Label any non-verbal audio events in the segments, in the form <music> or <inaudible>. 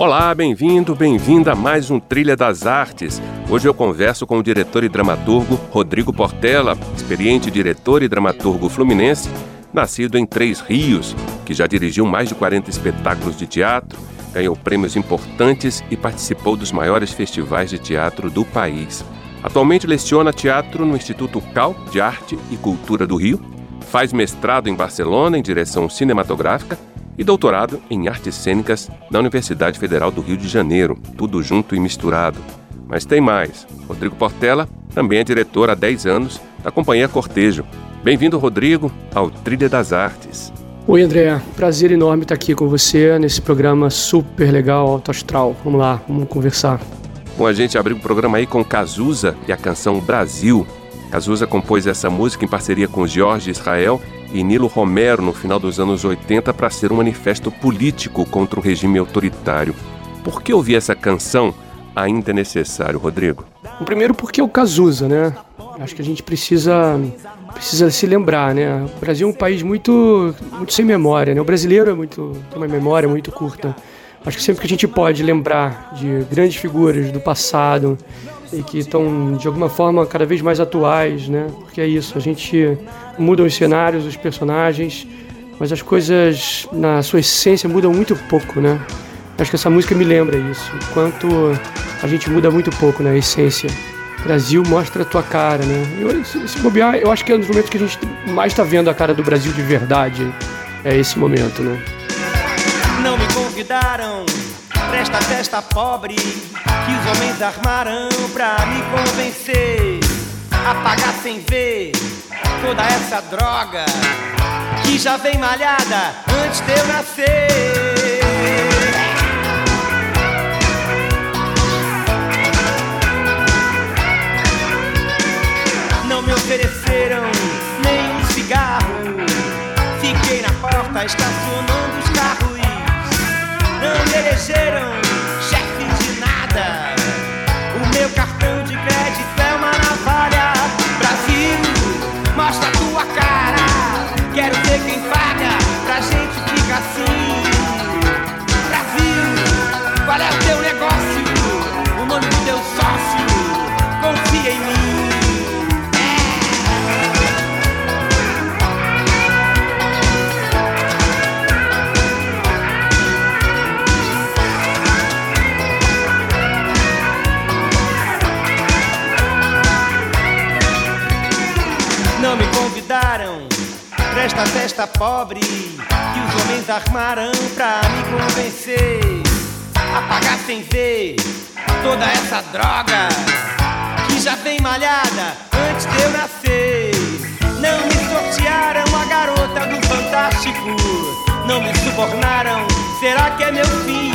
Olá, bem-vindo, bem-vinda a mais um Trilha das Artes. Hoje eu converso com o diretor e dramaturgo Rodrigo Portela, experiente diretor e dramaturgo fluminense, nascido em Três Rios, que já dirigiu mais de 40 espetáculos de teatro, ganhou prêmios importantes e participou dos maiores festivais de teatro do país. Atualmente leciona teatro no Instituto Cal de Arte e Cultura do Rio, faz mestrado em Barcelona em direção cinematográfica e doutorado em artes cênicas na Universidade Federal do Rio de Janeiro, tudo junto e misturado. Mas tem mais. Rodrigo Portela também é diretor há 10 anos da Companhia Cortejo. Bem-vindo, Rodrigo, ao Trilha das Artes. Oi, André. Prazer enorme estar aqui com você nesse programa super legal, alto astral. Vamos lá, vamos conversar. Bom, a gente abriu o programa aí com Cazuza e a canção Brasil. Cazuza compôs essa música em parceria com Jorge Israel e Nilo Romero no final dos anos 80 para ser um manifesto político contra o regime autoritário. Por que ouvir essa canção ainda é necessário, Rodrigo? Primeiro porque é o Cazuza, né? Acho que a gente precisa precisa se lembrar, né? O Brasil é um país muito muito sem memória, né? O brasileiro é muito tem uma memória muito curta. Acho que sempre que a gente pode lembrar de grandes figuras do passado e que estão de alguma forma cada vez mais atuais, né? Porque é isso, a gente muda os cenários, os personagens, mas as coisas na sua essência mudam muito pouco, né? Acho que essa música me lembra isso, quanto a gente muda muito pouco na essência. Brasil mostra a tua cara, né? Eu, esse bobear, eu acho que é um dos momentos que a gente mais está vendo a cara do Brasil de verdade. É esse momento, né? Não me convidaram pra esta festa pobre que os homens armaram pra me convencer a pagar sem ver toda essa droga que já vem malhada antes de eu nascer. Não me ofereceram nem um cigarro. Fiquei na porta estacionando Quero ver quem festa pobre que os homens armaram pra me convencer a pagar sem ver toda essa droga que já vem malhada antes de eu nascer. Não me sortearam a garota do Fantástico, não me subornaram. Será que é meu fim?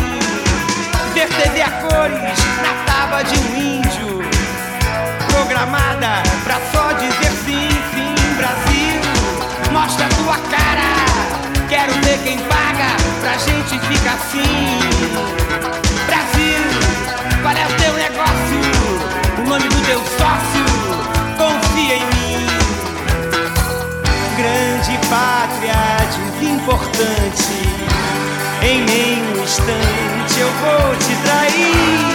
Ver TV a cores na tábua de um índio programada pra só dizer sim, sim, Brasil. Mostra tua cara, quero ver quem paga pra gente ficar assim. Brasil, qual é o teu negócio? O nome do teu sócio? Confia em mim. Grande pátria desimportante, em nenhum instante eu vou te trair.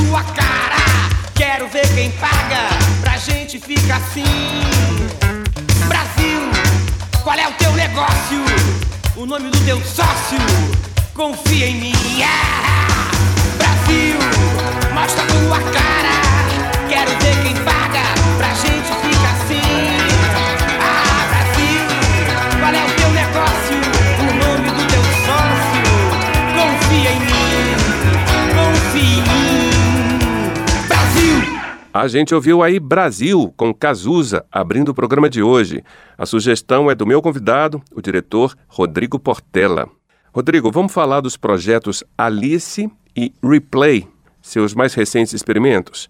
Mostra a tua cara. Quero ver quem paga pra gente ficar assim. Brasil, qual é o teu negócio? O nome do teu sócio? Confia em mim. Ah! Brasil, mostra tua cara. Quero ver quem paga pra gente ficar assim. A gente ouviu aí Brasil com Cazuza abrindo o programa de hoje. A sugestão é do meu convidado, o diretor Rodrigo Portela. Rodrigo, vamos falar dos projetos Alice e Replay, seus mais recentes experimentos.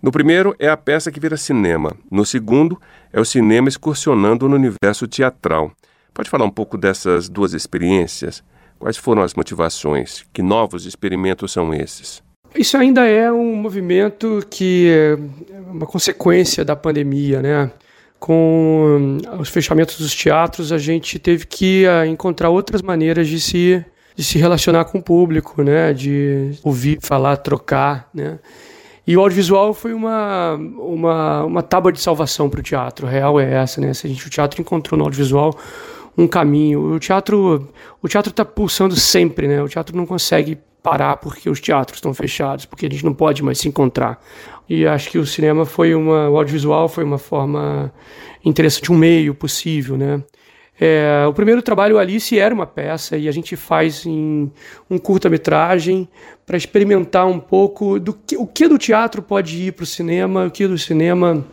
No primeiro é a peça que vira cinema. No segundo é o cinema excursionando no universo teatral. Pode falar um pouco dessas duas experiências? Quais foram as motivações? Que novos experimentos são esses? Isso ainda é um movimento que é uma consequência da pandemia, né? Com os fechamentos dos teatros, a gente teve que ah, encontrar outras maneiras de se, de se relacionar com o público, né? De ouvir, falar, trocar, né? E o audiovisual foi uma, uma, uma tábua de salvação para o teatro. A real é essa, né? Se a gente, o teatro encontrou no audiovisual um caminho. O teatro o teatro está pulsando sempre, né? O teatro não consegue parar porque os teatros estão fechados, porque a gente não pode mais se encontrar. E acho que o cinema foi uma, o audiovisual foi uma forma interessante, um meio possível, né? É, o primeiro trabalho Alice era uma peça e a gente faz em um curta-metragem para experimentar um pouco do que o que do teatro pode ir para o cinema, o que do cinema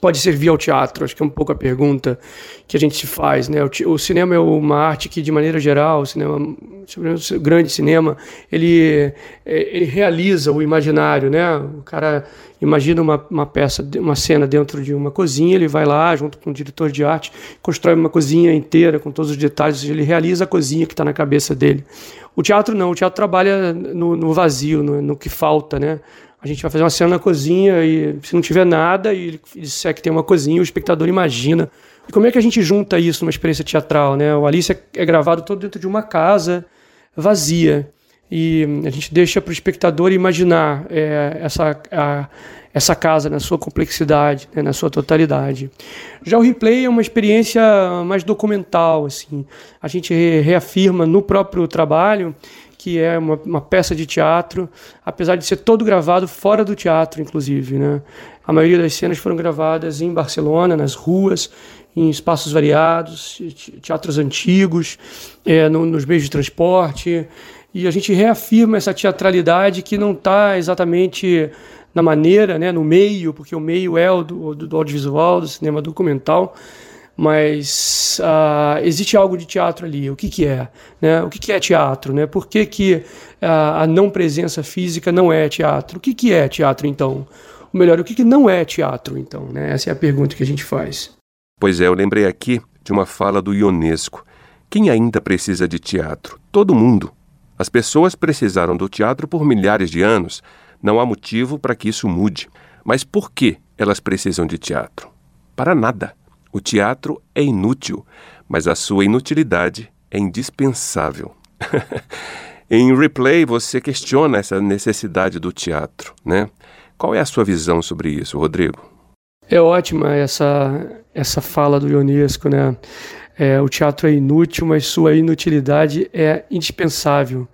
pode servir ao teatro? Acho que é um pouco a pergunta que a gente se faz, né? O, o cinema é uma arte que, de maneira geral, o cinema, o grande cinema, ele, é, ele realiza o imaginário, né? O cara imagina uma, uma peça, uma cena dentro de uma cozinha, ele vai lá junto com o diretor de arte, constrói uma cozinha inteira com todos os detalhes, ele realiza a cozinha que está na cabeça dele. O teatro não, o teatro trabalha no, no vazio, no, no que falta, né? A gente vai fazer uma cena na cozinha e se não tiver nada e ele disser que tem uma cozinha, o espectador imagina. E como é que a gente junta isso numa experiência teatral, né? O Alice é, é gravado todo dentro de uma casa vazia e a gente deixa para o espectador imaginar é, essa, a, essa casa na sua complexidade, né, na sua totalidade. Já o replay é uma experiência mais documental, assim. A gente reafirma no próprio trabalho que é uma, uma, peça de teatro, apesar de ser todo gravado fora do teatro, inclusive. Né? A maioria das cenas foram gravadas em Barcelona, nas ruas, em espaços variados, teatros antigos, é, no, nos meios de transporte. E a gente reafirma essa teatralidade que não está exatamente na maneira, né, no meio, porque o meio é o do, do audiovisual, do cinema documental, mas uh, existe algo de teatro ali. O que, que é? Né? O que, que é teatro? Né? Por que, que uh, a não presença física não é teatro? O que, que é teatro, então? Ou melhor, o que, que não é teatro, então? Né? Essa é a pergunta que a gente faz. Pois é, eu lembrei aqui de uma fala do Ionesco. Quem ainda precisa de teatro? Todo mundo. As pessoas precisaram do teatro por milhares de anos. Não há motivo para que isso mude. Mas por que elas precisam de teatro? Para nada. O teatro é inútil, mas a sua inutilidade é indispensável. <laughs> em Replay, você questiona essa necessidade do teatro, né? Qual é a sua visão sobre isso, Rodrigo? É ótima essa, essa fala do Ionesco, né? É, o teatro é inútil, mas sua inutilidade é indispensável.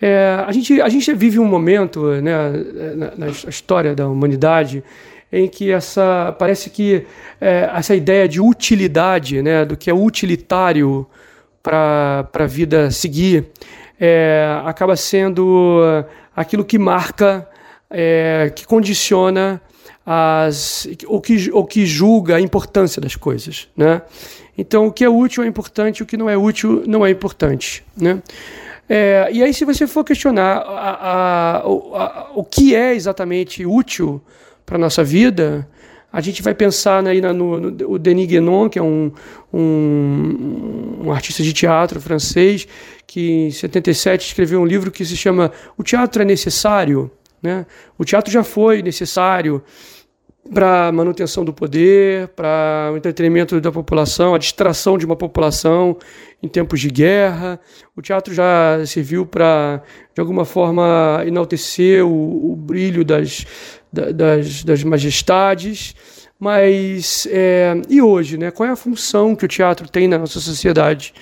É, a, gente, a gente vive um momento né, na, na história da humanidade em que essa parece que é, essa ideia de utilidade, né, do que é utilitário para a vida seguir, é, acaba sendo aquilo que marca, é, que condiciona as, o, que, o que julga a importância das coisas. Né? Então, o que é útil é importante, o que não é útil não é importante. Né? É, e aí, se você for questionar a, a, a, o que é exatamente útil para a nossa vida, a gente vai pensar né, no, no, o Denis Guénon, que é um, um, um, artista de teatro francês, que em 77 escreveu um livro que se chama O Teatro é Necessário. Né? O teatro já foi necessário para a manutenção do poder, para o entretenimento da população, a distração de uma população em tempos de guerra. O teatro já serviu para, de alguma forma, enaltecer o, o brilho das, das, das majestades. Mas é, e hoje, né? Qual é a função que o teatro tem na nossa sociedade?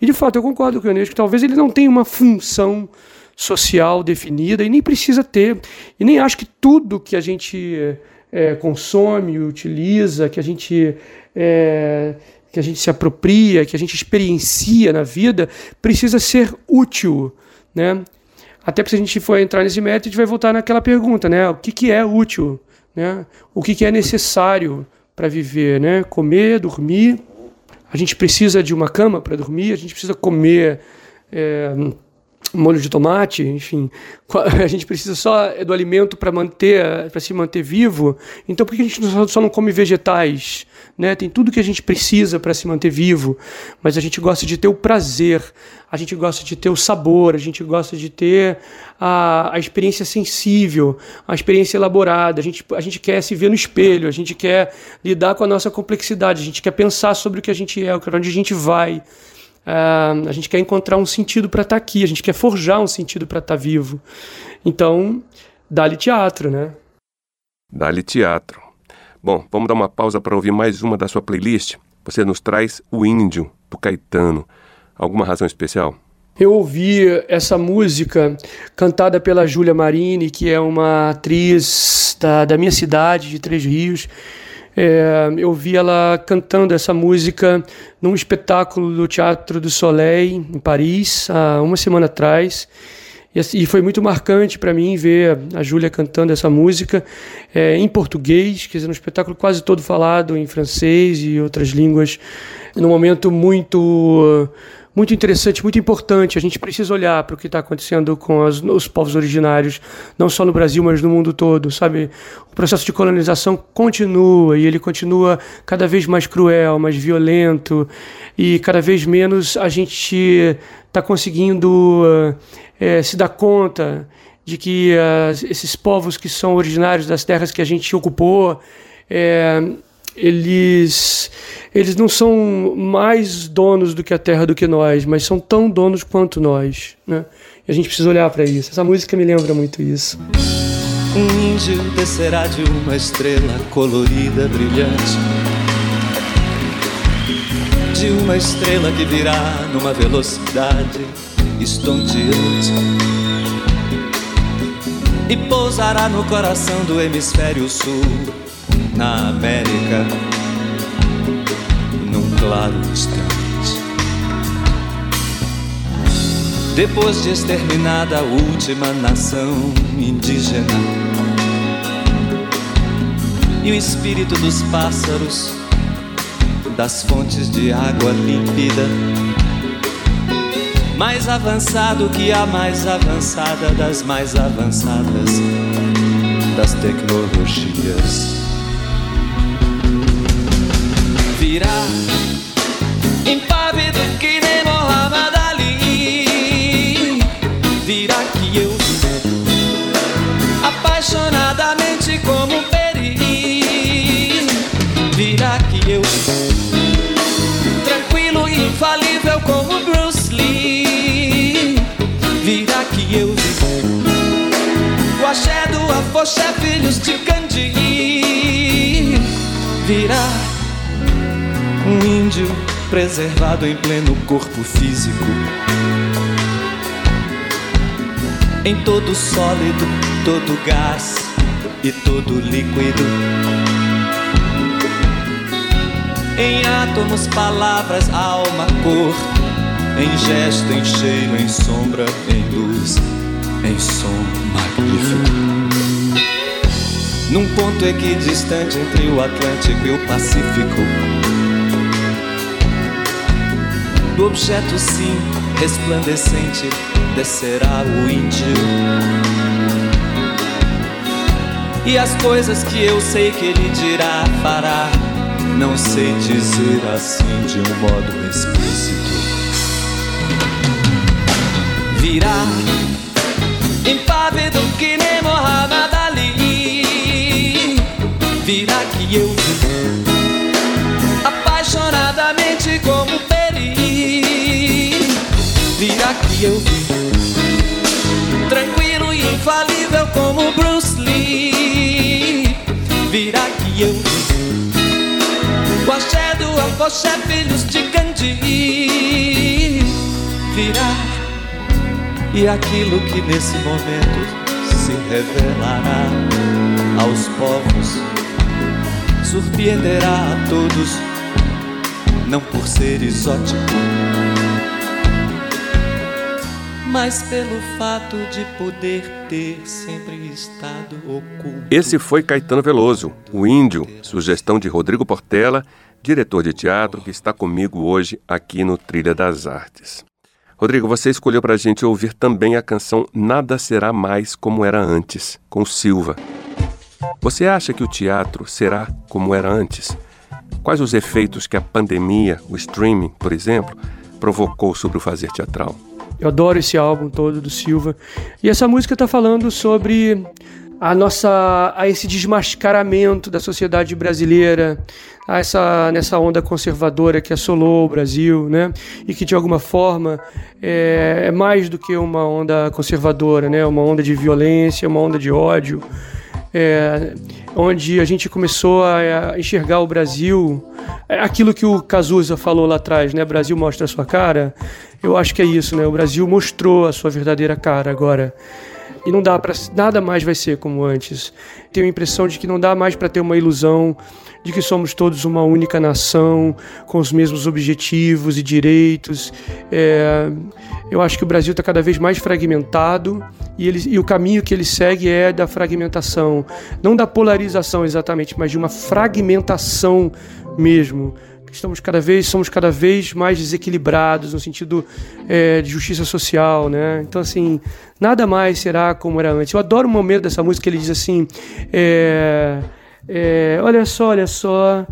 E de fato eu concordo com o Ionesco talvez ele não tenha uma função social definida e nem precisa ter. E nem acho que tudo que a gente é, consome, utiliza, que a gente é, que a gente se apropria, que a gente experiencia na vida, precisa ser útil, né? Até porque se a gente for entrar nesse método, a gente vai voltar naquela pergunta, né? O que, que é útil? né? o que, que é necessário para viver, né? comer, dormir. A gente precisa de uma cama para dormir, a gente precisa comer. É, molho de tomate, enfim, a gente precisa só do alimento para manter, para se manter vivo. Então, por que a gente só não come vegetais? Né? Tem tudo que a gente precisa para se manter vivo, mas a gente gosta de ter o prazer, a gente gosta de ter o sabor, a gente gosta de ter a, a experiência sensível, a experiência elaborada. A gente, a gente quer se ver no espelho, a gente quer lidar com a nossa complexidade, a gente quer pensar sobre o que a gente é, onde a gente vai. Uh, a gente quer encontrar um sentido para estar tá aqui, a gente quer forjar um sentido para estar tá vivo. Então, dá-lhe teatro, né? Dá-lhe teatro. Bom, vamos dar uma pausa para ouvir mais uma da sua playlist. Você nos traz O Índio, do Caetano. Alguma razão especial? Eu ouvi essa música cantada pela Júlia Marini, que é uma atriz da, da minha cidade, de Três Rios. É, eu vi ela cantando essa música num espetáculo do Teatro do Soleil, em Paris, há uma semana atrás. E, assim, foi muito marcante para mim ver a Júlia cantando essa música é, em português, quer dizer, um espetáculo quase todo falado em francês e outras línguas, num momento muito muito interessante, muito importante. A gente precisa olhar para o que está acontecendo com as, os povos originários, não só no Brasil, mas no mundo todo, sabe? O processo de colonização continua e ele continua cada vez mais cruel, mais violento e cada vez menos a gente está conseguindo é, se dar conta de que uh, esses povos que são originários das terras que a gente ocupou é, eles eles não são mais donos do que a terra do que nós, mas são tão donos quanto nós, né? E a gente precisa olhar para isso. Essa música me lembra muito isso. Um índio descerá de uma estrela colorida, brilhante. De uma estrela que virá numa velocidade estonteante. E pousará no coração do hemisfério sul na América num claro instante. Depois de exterminada a última nação indígena e o espírito dos pássaros, das fontes de água límpida, mais avançado que a mais avançada das mais avançadas das tecnologias. Virá impávido que nem Mohamed Ali. Virá que eu apaixonadamente como um peri. Virá que eu tranquilo e infalível como Bruce Lee. Virá que eu o axé do afoxé, filhos de Gandhi. Virá um índio preservado em pleno corpo físico. Em todo sólido, todo gás e todo líquido. Em átomos, palavras, alma, cor. Em gesto, em cheiro, em sombra, em luz, em som magnífico. Num ponto equidistante entre o Atlântico e o Pacífico do objeto sim resplandecente descerá o índio. E as coisas que eu sei que ele dirá, fará, não sei dizer assim de um modo explícito. Virá impávido que nem Mohamed Ali. Virá que eu que eu vi. Tranquilo e infalível como Bruce Lee. Virá que eu vi. O axé do afoxé, filhos de Gandhi Virá E aquilo que nesse momento se revelará aos povos Surpreenderá a todos Não por ser exótico mas pelo fato de poder ter sempre estado oculto. Esse foi Caetano Veloso, o Índio, sugestão de Rodrigo Portela, diretor de teatro que está comigo hoje aqui no Trilha das Artes. Rodrigo, você escolheu para a gente ouvir também a canção Nada Será Mais Como Era Antes, com Silva. Você acha que o teatro será como era antes? Quais os efeitos que a pandemia, o streaming, por exemplo, provocou sobre o fazer teatral? Eu adoro esse álbum todo do Silva. E essa música está falando sobre a nossa a esse desmascaramento da sociedade brasileira, a essa nessa onda conservadora que assolou o Brasil, né? E que de alguma forma é, é mais do que uma onda conservadora, né? Uma onda de violência, uma onda de ódio é, onde a gente começou a, enxergar o Brasil, é, aquilo que o Cazuza falou lá atrás, né? Brasil mostra a sua cara. Eu acho que é isso, né? O Brasil mostrou a sua verdadeira cara agora. E não dá para nada mais vai ser como antes. Tenho a impressão de que não dá mais para ter uma ilusão de que somos todos uma única nação, com os mesmos objetivos e direitos. É, eu acho que o Brasil está cada vez mais fragmentado e, ele, e o caminho que ele segue é da fragmentação, não da polarização exatamente, mas de uma fragmentação mesmo estamos cada vez somos cada vez mais desequilibrados no sentido é, de justiça social, né? Então assim nada mais será como era antes. Eu adoro o momento dessa música ele diz assim, é, é, olha só, olha só,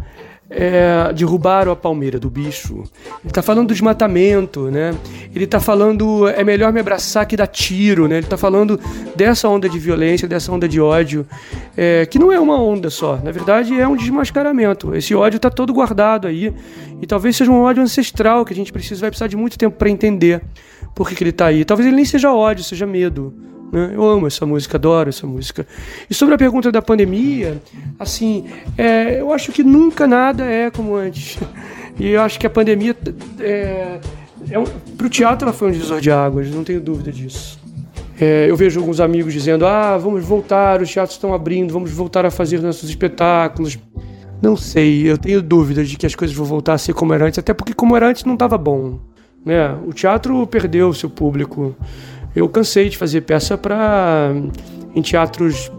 é, derrubaram a palmeira do bicho. Ele está falando do desmatamento, né? Ele está falando é melhor me abraçar que dar tiro, né? Ele está falando dessa onda de violência, dessa onda de ódio, é, que não é uma onda só. Na verdade, é um desmascaramento. Esse ódio está todo guardado aí e talvez seja um ódio ancestral que a gente precisa vai precisar de muito tempo para entender por que, que ele está aí. Talvez ele nem seja ódio, seja medo. Né? Eu amo essa música, adoro essa música. E sobre a pergunta da pandemia, assim, é, eu acho que nunca nada é como antes. E eu acho que a pandemia, é, é um, para o teatro, ela foi um divisor de águas, não tenho dúvida disso. É, eu vejo alguns amigos dizendo: ah, vamos voltar, os teatros estão abrindo, vamos voltar a fazer nossos espetáculos. Não sei, eu tenho dúvidas de que as coisas vão voltar a ser como era antes, até porque como era antes não estava bom. Né? O teatro perdeu seu público eu cansei de fazer peça para em teatros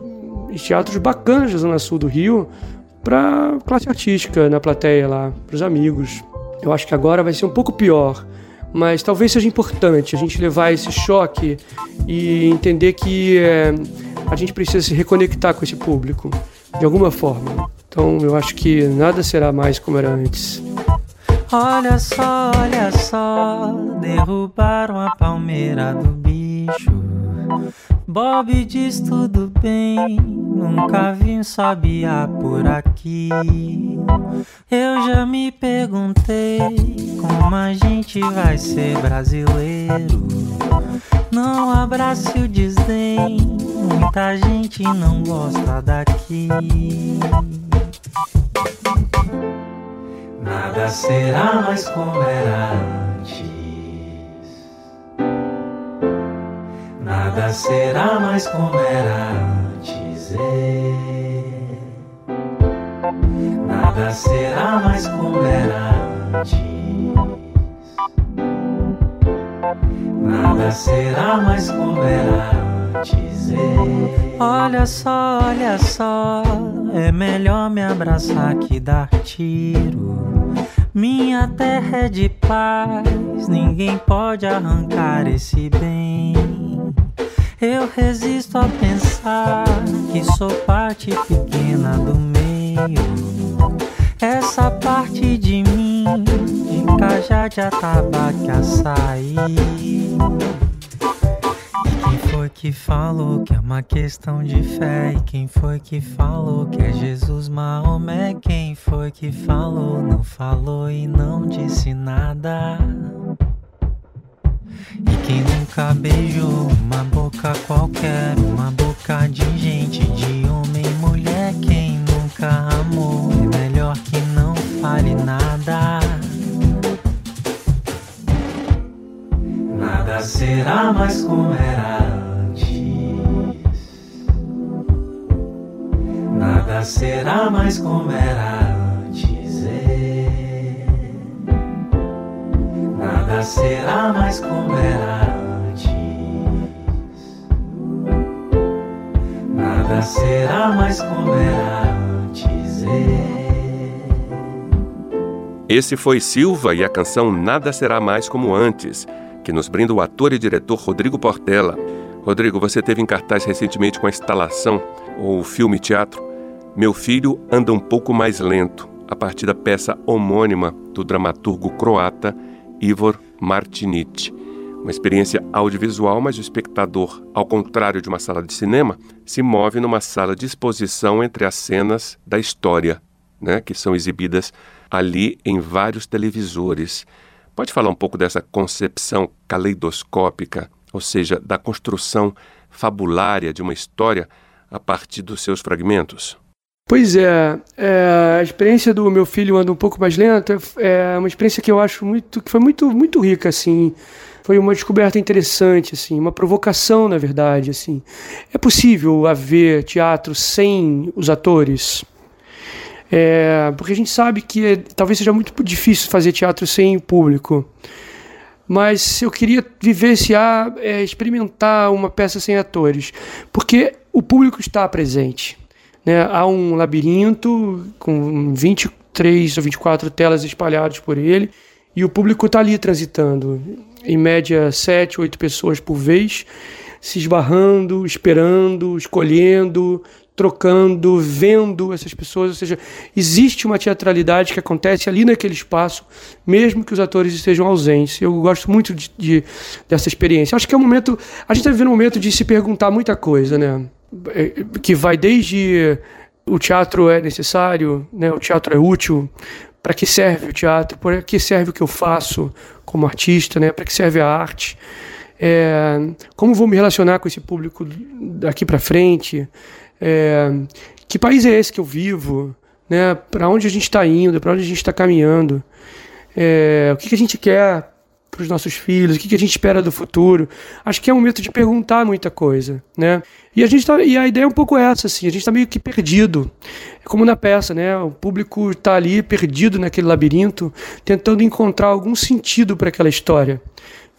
em teatros bacanas da sul do Rio para classe artística na plateia lá, para os amigos. Eu acho que agora vai ser um pouco pior, mas talvez seja importante a gente levar esse choque e entender que é, a gente precisa se reconectar com esse público de alguma forma. Então eu acho que nada será mais como era antes. Olha só, olha só, derrubaram a palmeira do bicho. Bob diz tudo bem, nunca vi um sabiá por aqui. Eu já me perguntei como a gente vai ser brasileiro. Não abrace o desdém, muita gente não gosta daqui. Nada será mais como era antes. Nada será mais como era antes. É. Nada será mais como era antes. Nada será mais como era antes. É. Olha só, olha só, é melhor me abraçar que dar tiro. Minha terra é de paz, ninguém pode arrancar esse bem. Eu resisto a pensar que sou parte pequena do meio. Essa parte de mim, de cajá de atabaque açaí foi que falou que é uma questão de fé? E quem foi que falou que é Jesus Maomé? Quem foi que falou, não falou e não disse nada? E quem nunca beijou uma boca qualquer, uma boca de Esse foi Silva e a canção Nada Será Mais Como Antes, que nos brinda o ator e diretor Rodrigo Portela. Rodrigo, você teve em cartaz recentemente com a instalação, ou filme teatro, Meu Filho Anda Um Pouco Mais Lento, a partir da peça homônima do dramaturgo croata Ivor Martinic. Uma experiência audiovisual, mas o espectador, ao contrário de uma sala de cinema, se move numa sala de exposição entre as cenas da história, né, que são exibidas ali em vários televisores. Pode falar um pouco dessa concepção caleidoscópica, ou seja, da construção fabulária de uma história a partir dos seus fragmentos? Pois é, é, a experiência do meu filho anda um pouco mais lenta é uma experiência que eu acho muito que foi muito muito rica assim foi uma descoberta interessante assim uma provocação na verdade assim é possível haver teatro sem os atores é, porque a gente sabe que é, talvez seja muito difícil fazer teatro sem público. Mas eu queria vivenciar, é, experimentar uma peça sem atores, porque o público está presente. Né? Há um labirinto com 23 ou 24 telas espalhadas por ele, e o público está ali transitando. Em média, 7, 8 pessoas por vez, se esbarrando, esperando, escolhendo, trocando, vendo essas pessoas, ou seja, existe uma teatralidade que acontece ali naquele espaço, mesmo que os atores estejam ausentes. Eu gosto muito de, de dessa experiência. Acho que é um momento, a gente está vivendo um momento de se perguntar muita coisa, né? É, que vai desde o teatro é necessário, né? O teatro é útil. Para que serve o teatro? Para que serve o que eu faço como artista, né? Para que serve a arte? É, como vou me relacionar com esse público daqui para frente? É, que país é esse que eu vivo? Né? Para onde a gente está indo? Para onde a gente está caminhando? É, o que, que, a gente quer para os nossos filhos? O que, que, a gente espera do futuro? Acho que é um momento de perguntar muita coisa, né? E a gente tá, e a ideia é um pouco essa, assim. A gente está meio que perdido. É como na peça, né? O público está ali perdido naquele labirinto, tentando encontrar algum sentido para aquela história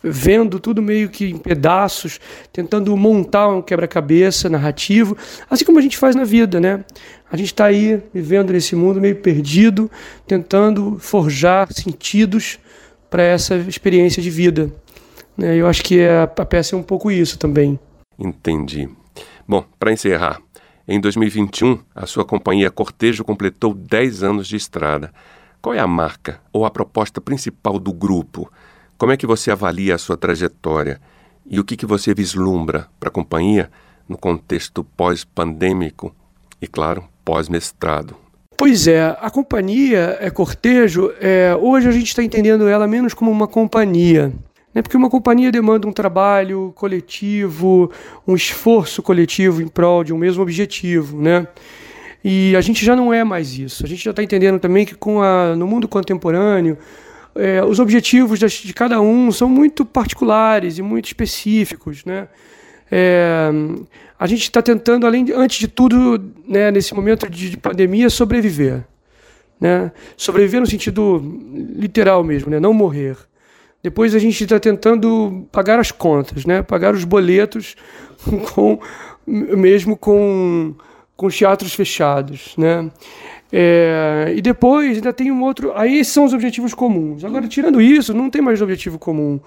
vendo tudo meio que em pedaços, tentando montar um quebra-cabeça narrativo, assim como a gente faz na vida, né? A gente está aí vivendo nesse mundo meio perdido, tentando forjar sentidos para essa experiência de vida. Né? Eu acho que a, a peça é um pouco isso também. Entendi. Bom, para encerrar, em 2021, a sua companhia Cortejo completou 10 anos de estrada. Qual é a marca ou a proposta principal do grupo? Como é que você avalia a sua trajetória e o que, que você vislumbra para a companhia no contexto pós-pandêmico e, claro, pós-mestrado? Pois é, a companhia é cortejo. É, hoje a gente está entendendo ela menos como uma companhia, né? porque uma companhia demanda um trabalho coletivo, um esforço coletivo em prol de um mesmo objetivo, né? E a gente já não é mais isso. A gente já está entendendo também que com a, no mundo contemporâneo é, os objetivos de cada um são muito particulares e muito específicos, né? É, a gente está tentando, além de, antes de tudo, né, nesse momento de, de, pandemia, sobreviver, né? Sobreviver no sentido literal mesmo, né? Não morrer. Depois a gente está tentando pagar as contas, né? Pagar os boletos <laughs> com mesmo com com os teatros fechados, né? É, e depois ainda tem um outro. Aí são os objetivos comuns. Agora, tirando isso, não tem mais objetivo comum.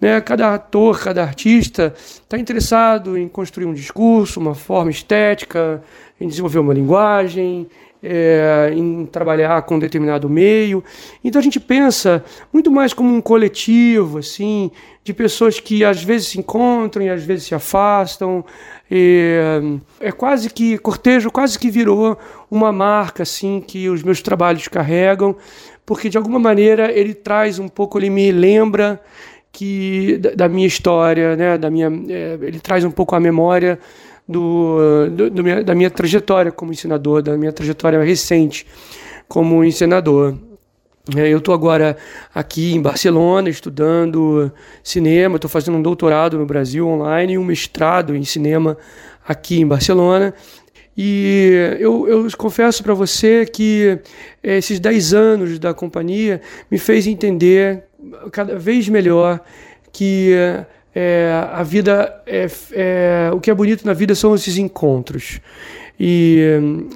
Né? Cada ator, cada artista está interessado em construir um discurso, uma forma estética, em desenvolver uma linguagem, é, em trabalhar com determinado meio. Então a gente pensa muito mais como um coletivo, assim, de pessoas que às vezes se encontram e às vezes se afastam. E, é quase que cortejo quase que virou uma marca assim que os meus trabalhos carregam, porque de alguma maneira ele traz um pouco, ele me lembra que da, da minha história, né, da minha, é, ele traz um pouco a memória do, do, do minha, da minha trajetória como ensinador, da minha trajetória recente como ensinador. É, eu estou agora aqui em Barcelona estudando cinema, estou fazendo um doutorado no Brasil online e um mestrado em cinema aqui em Barcelona. E eu, eu confesso para você que esses 10 anos da companhia me fez entender cada vez melhor que é, a vida é, é, o que é bonito na vida são esses encontros. E,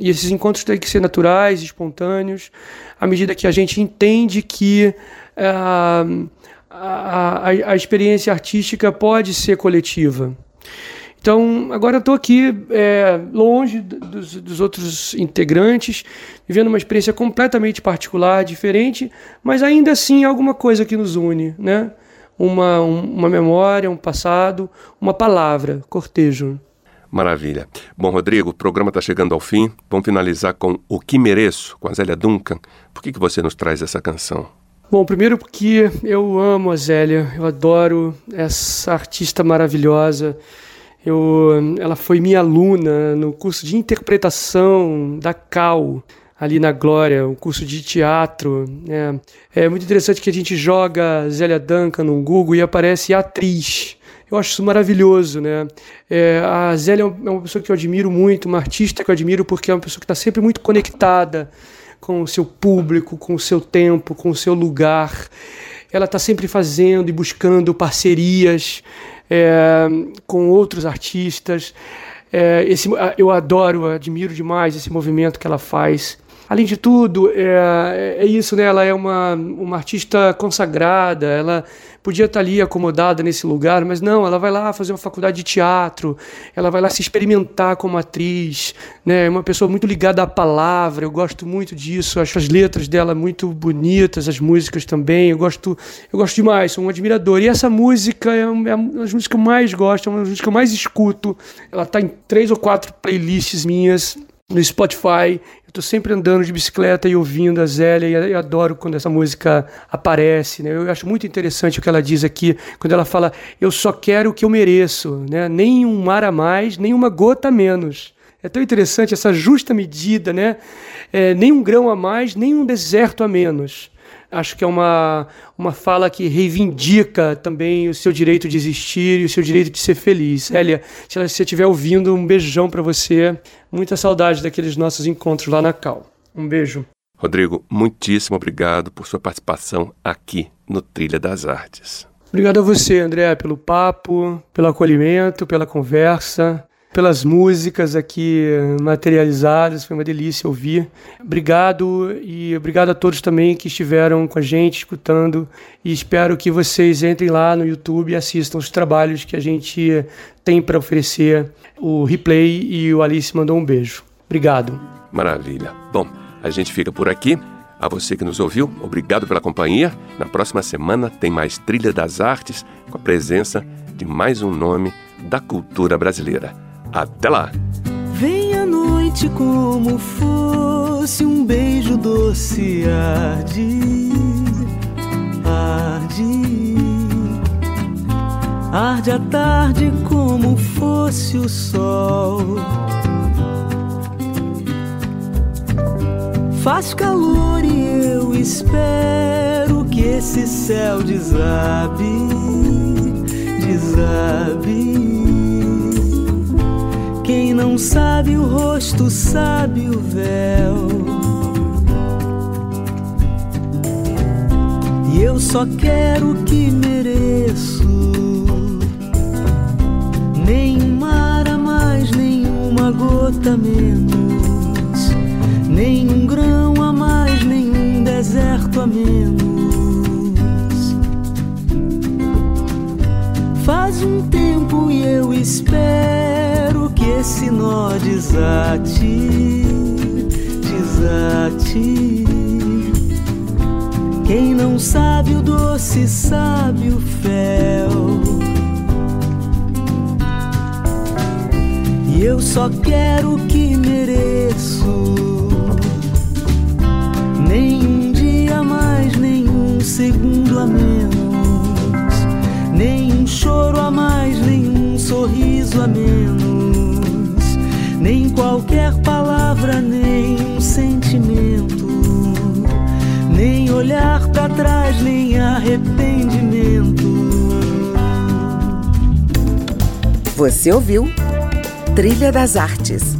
e, esses encontros têm que ser naturais, espontâneos, à medida que a gente entende que é, a, a, a experiência artística pode ser coletiva. Então, agora estou aqui é, longe dos, dos, outros integrantes, vivendo uma experiência completamente particular, diferente, mas ainda assim alguma coisa que nos une, né? Uma, um, uma memória, um passado, uma palavra, cortejo. Maravilha. Bom, Rodrigo, o programa está chegando ao fim. Vamos finalizar com O Que Mereço, com a Zélia Duncan. Por que, que você nos traz essa canção? Bom, primeiro porque eu amo a Zélia, eu adoro essa artista maravilhosa. Eu, ela foi minha aluna no curso de interpretação da CAL, ali na Glória, um curso de teatro. Né? É muito interessante que a gente joga Zélia Duncan no Google e aparece atriz. Eu acho isso maravilhoso, né? É, a Zélia é uma pessoa que eu admiro muito, uma artista que eu admiro porque é uma pessoa que está sempre muito conectada com o seu público, com o seu tempo, com o seu lugar. Ela está sempre fazendo e buscando parcerias é, com outros artistas. É, esse, eu adoro, admiro demais esse movimento que ela faz Além de tudo, é, é isso, né? Ela é uma, uma artista consagrada, ela podia estar ali acomodada nesse lugar, mas não, ela vai lá fazer uma faculdade de teatro, ela vai lá se experimentar como atriz, né? É uma pessoa muito ligada à palavra, eu gosto muito disso, acho as letras dela muito bonitas, as músicas também, eu gosto, eu gosto demais, sou um admirador. E essa música é, é uma das músicas que eu mais gosto, é uma das músicas que eu mais escuto. Ela está em três ou quatro playlists minhas no Spotify. Eu tô sempre andando de bicicleta e ouvindo a Zélia e eu adoro quando essa música aparece, né? Eu acho muito interessante o que ela diz aqui, quando ela fala: "Eu só quero o que eu mereço", né? Nem um mar a mais, nem uma gota a menos. É tão interessante essa justa medida, né? É, nem um grão a mais, nem um deserto a menos acho que é uma, uma fala que reivindica também o seu direito de existir e o seu direito de ser feliz. Elia, se você estiver ouvindo, um beijão para você. Muita saudade daqueles nossos encontros lá na Cal. Um beijo. Rodrigo, muitíssimo obrigado por sua participação aqui no Trilha das Artes. Obrigado a você, André, pelo papo, pelo acolhimento, pela conversa pelas músicas aqui materializadas, foi uma delícia ouvir. Obrigado e obrigado a todos também que estiveram com a gente escutando e espero que vocês entrem lá no YouTube e assistam os trabalhos que a gente tem para oferecer. O replay e o Alice mandou um beijo. Obrigado. Maravilha. Bom, a gente fica por aqui. A você que nos ouviu, obrigado pela companhia. Na próxima semana tem mais Trilha das Artes com a presença de mais um nome da cultura brasileira. Até lá! Vem a noite como fosse um beijo doce arde, arde, arde a tarde como fosse o sol. Faz calor e eu espero que esse céu desabe, desabe. Não sabe o rosto sabe o véu. E eu só quero o que mereço. Nem um mar a mais, nem uma gota menos. Nem um grão a mais, nem um deserto a menos. Faz um tempo e eu espero esse nó desate, desate. Quem não sabe o doce sabe o fel. E eu só quero o que mereço. Nem um dia mais, nem um segundo a menos. Nem um choro a mais, nem um sorriso a menos nem qualquer palavra, nem um sentimento, nem olhar para trás, nem arrependimento. Você ouviu Trilha das Artes